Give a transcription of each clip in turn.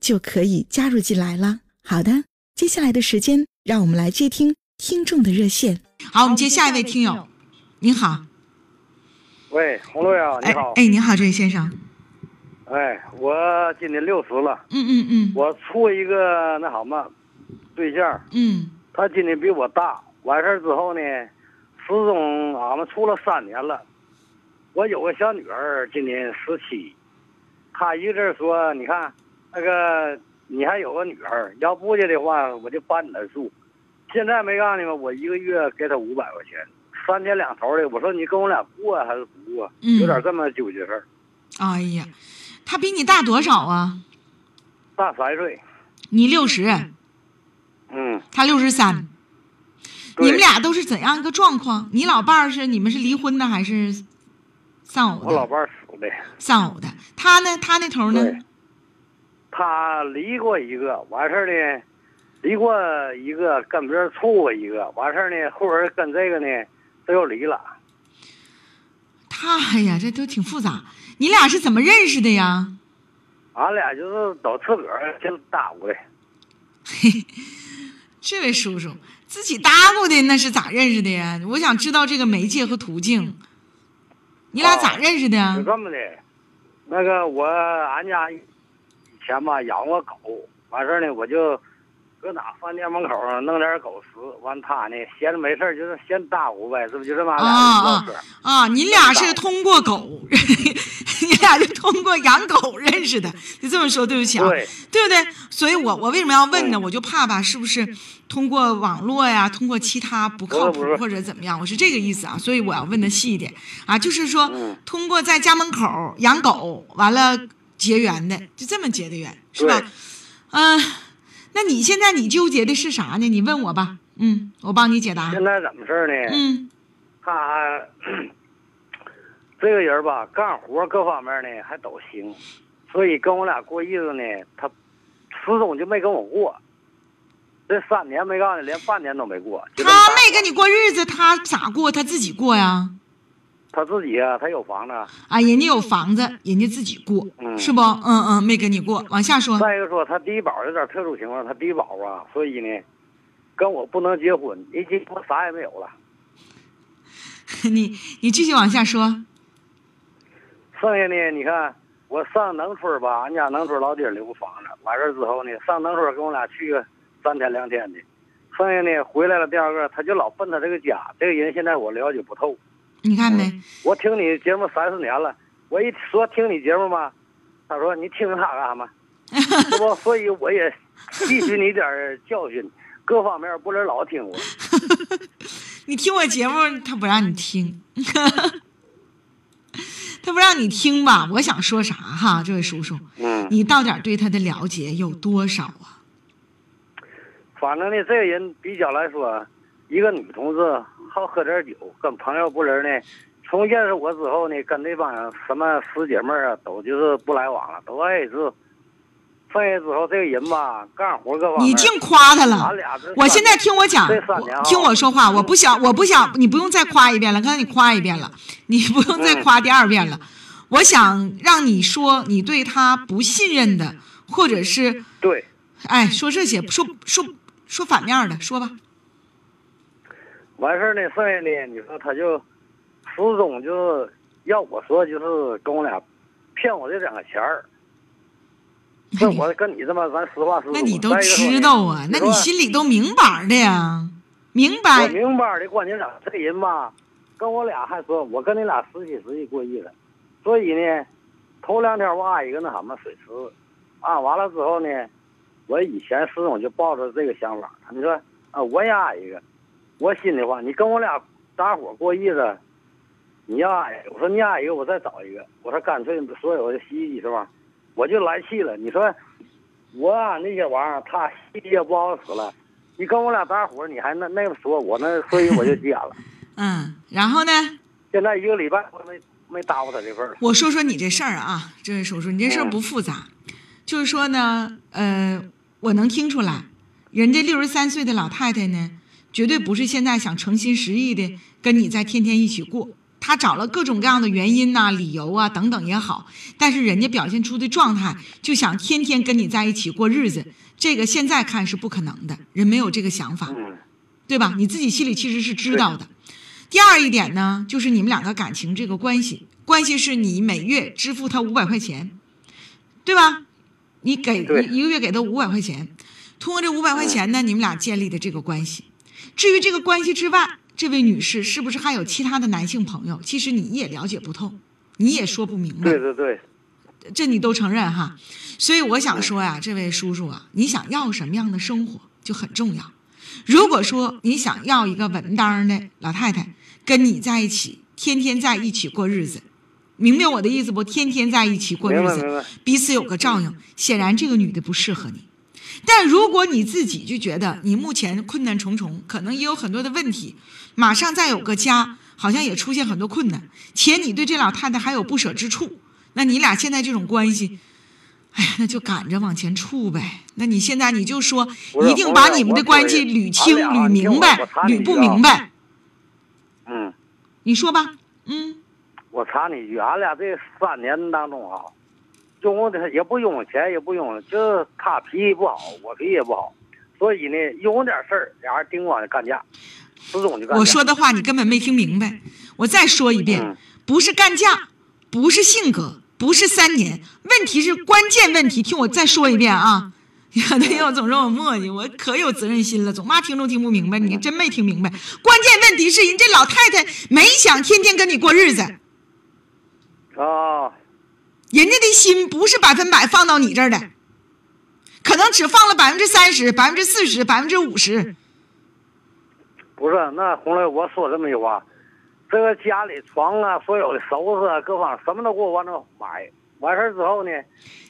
就可以加入进来了。好的，接下来的时间，让我们来接听听众的热线。好，我们接下一位听友，您好。喂，洪洛呀，你好。哎，您好，这位先生。哎，我今年六十了。嗯嗯嗯。我处一个那什么对象。嗯。他今年比我大，完事儿之后呢。始终俺们处了三年了，我有个小女儿，今年十七，她一直说：“你看，那个你还有个女儿，要不去的话，我就搬你那住。”现在没告诉你吗？我一个月给她五百块钱，三天两头的。我说你跟我俩过还是不过？有点这么纠结事儿。哎呀，他比你大多少啊？大三岁。你六十。嗯。他六十三。你们俩都是怎样一个状况？你老伴儿是你们是离婚的还是丧偶的？我老伴儿死的。丧偶的，他呢？他那头呢？他离过一个，完事儿呢，离过一个，跟别人处过一个，完事儿呢，后边跟这个呢，他又离了。他呀，这都挺复杂。你俩是怎么认识的呀？俺俩就是都自个儿先搭过的。嘿，这位叔叔。自己搭过的那是咋认识的呀？我想知道这个媒介和途径。你俩咋认识的？就这么的，那个我俺家以前吧养过狗，完事儿呢我就。搁哪饭店门口弄点狗食，完他呢闲着没事就是先搭呼呗，是不就这么啊啊啊！你俩是通过狗，你俩就通过养狗认识的，就这么说，对不起啊，对不对？所以我我为什么要问呢？我就怕吧，是不是通过网络呀，通过其他不靠谱或者怎么样？我是这个意思啊，所以我要问的细一点啊，就是说通过在家门口养狗，完了结缘的，就这么结的缘，是吧？嗯。那你现在你纠结的是啥呢？你问我吧，嗯，我帮你解答。现在怎么事呢？嗯，他 这个人吧，干活各方面呢还都行，所以跟我俩过日子呢，他始终就没跟我过。这三年没告诉你，连半年都没过。他没跟你过日子，他咋过？他自己过呀。他自己啊，他有房子啊，人家有房子，人家自己过，是不？嗯嗯，没跟你过。往下说。再一个说，他低保有点特殊情况，他低保啊，所以呢，跟我不能结婚，一结婚啥也没有了。你你继续往下说。剩下呢，你看我上农村吧，俺家农村老爹留个房子，完事之后呢，上农村跟我俩去个三天两天的，剩下呢回来了，第二个他就老奔他这个家，这个人现在我了解不透。你看没？我听你节目三四年了，我一说听你节目嘛，他说你听他干啥嘛？是不？所以我也吸取你点教训，各方面不能老听我。你听我节目，他不让你听，他不让你听吧？我想说啥哈，这位叔叔，嗯，你到底对他的了解有多少啊？反正呢，这个人比较来说，一个女同志。好喝点酒，跟朋友不人呢。从认识我之后呢，跟那帮什么师姐妹啊，都就是不来往了，都爱是。剩下之后，这个人吧，干活各方面。你净夸他了。我现在听我讲，听我说话，我不想，我不想，你不用再夸一遍了。刚才你夸一遍了，你不用再夸第二遍了。我想让你说你对他不信任的，或者是对，哎，说这些，说说说反面的，说吧。完事儿呢，剩下的，你说他就始终就是要我说，就是跟我俩骗我这两个钱儿。这我跟你这么，咱实话实说。那你都知道啊？那你心里都明白的呀，明白。我明白的，关键咋？这人吧，跟我俩还说，我跟你俩实心实意过意了，所以呢，头两天我按一个那什么水池，按完了之后呢，我以前始终就抱着这个想法。你说啊，我也按一个，我心里话，你跟我俩搭伙过日子，你要按一个，我说你按一个，我再找一个，我说干脆所有的洗衣机是吧？我就来气了，你说我那些玩意儿，他洗也不好使了。你跟我俩搭伙，你还那那么说，我那所以我就急眼了。嗯，然后呢？现在一个礼拜我没没搭过他这份儿。我说说你这事儿啊，这位叔叔，你这事儿不复杂，就是说呢，呃，我能听出来，人家六十三岁的老太太呢，绝对不是现在想诚心实意的跟你在天天一起过。他找了各种各样的原因呐、理由啊等等也好，但是人家表现出的状态就想天天跟你在一起过日子，这个现在看是不可能的，人没有这个想法，对吧？你自己心里其实是知道的。第二一点呢，就是你们两个感情这个关系，关系是你每月支付他五百块钱，对吧？你给一个月给他五百块钱，通过这五百块钱呢，你们俩建立的这个关系。至于这个关系之外，这位女士是不是还有其他的男性朋友？其实你也了解不透，你也说不明白。对对对，这你都承认哈。所以我想说呀，这位叔叔啊，你想要什么样的生活就很重要。如果说你想要一个稳当的老太太跟你在一起，天天在一起过日子，明白我的意思不？天天在一起过日子，彼此有个照应。显然这个女的不适合你。但如果你自己就觉得你目前困难重重，可能也有很多的问题，马上再有个家，好像也出现很多困难，且你对这老太太还有不舍之处，那你俩现在这种关系，哎呀，那就赶着往前处呗。那你现在你就说，一定把你们的关系捋清、捋明白、捋不明白。嗯，你说吧。嗯，我查你一句，俺俩这三年当中啊。用的也不用钱，也不用，就是他脾气不好，我脾气也不好，所以呢，有点事儿，俩人叮咣的干架，始终就干我说的话你根本没听明白，我再说一遍，不是干架，不是性格，不是三年，问题是关键问题，听我再说一遍啊！你又总说我磨叽，我可有责任心了，总骂听众听不明白，你真没听明白。关键问题是人这老太太没想天天跟你过日子。啊。人家的心不是百分百放到你这儿的，可能只放了百分之三十、百分之四十、百分之五十。不是，那红雷，我说这么一句话，这个家里床啊，所有的收拾啊，各方什么都给我往那买。完事儿之后呢，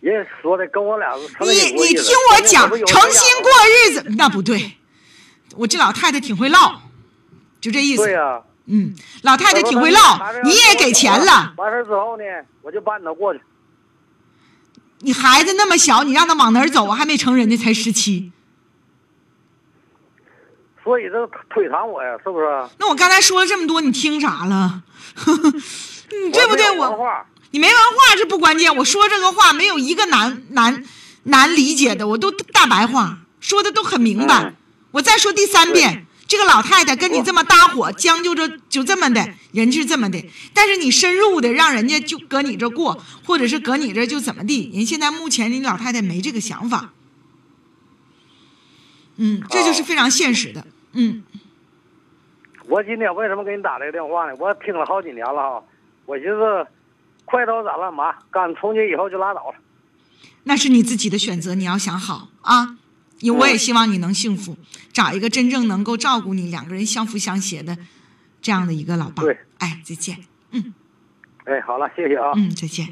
人说的跟我俩是你你听我讲，诚心过日子，那不对。我这老太太挺会唠，就这意思。对呀。嗯，老太太挺会唠，你也给钱了。完事之后呢，我就搬他过去。你孩子那么小，你让他往哪儿走啊？还没成人呢，才十七。所以这腿搪我呀，是不是？那我刚才说了这么多，你听啥了？你 对不对？我你没文化是不关键，我说这个话没有一个难难难理解的，我都大白话说的都很明白。我再说第三遍。这个老太太跟你这么搭伙，将就着就这么的，人是这么的。但是你深入的让人家就搁你这过，或者是搁你这就怎么地？人现在目前你老太太没这个想法，嗯，这就是非常现实的，嗯。我今天为什么给你打这个电话呢？我听了好几年了哈，我寻思，快刀斩乱麻，干从今以后就拉倒了。那是你自己的选择，你要想好啊。因为我也希望你能幸福，找一个真正能够照顾你、两个人相扶相携的这样的一个老爸。对，哎，再见。嗯。哎，好了，谢谢啊。嗯，再见。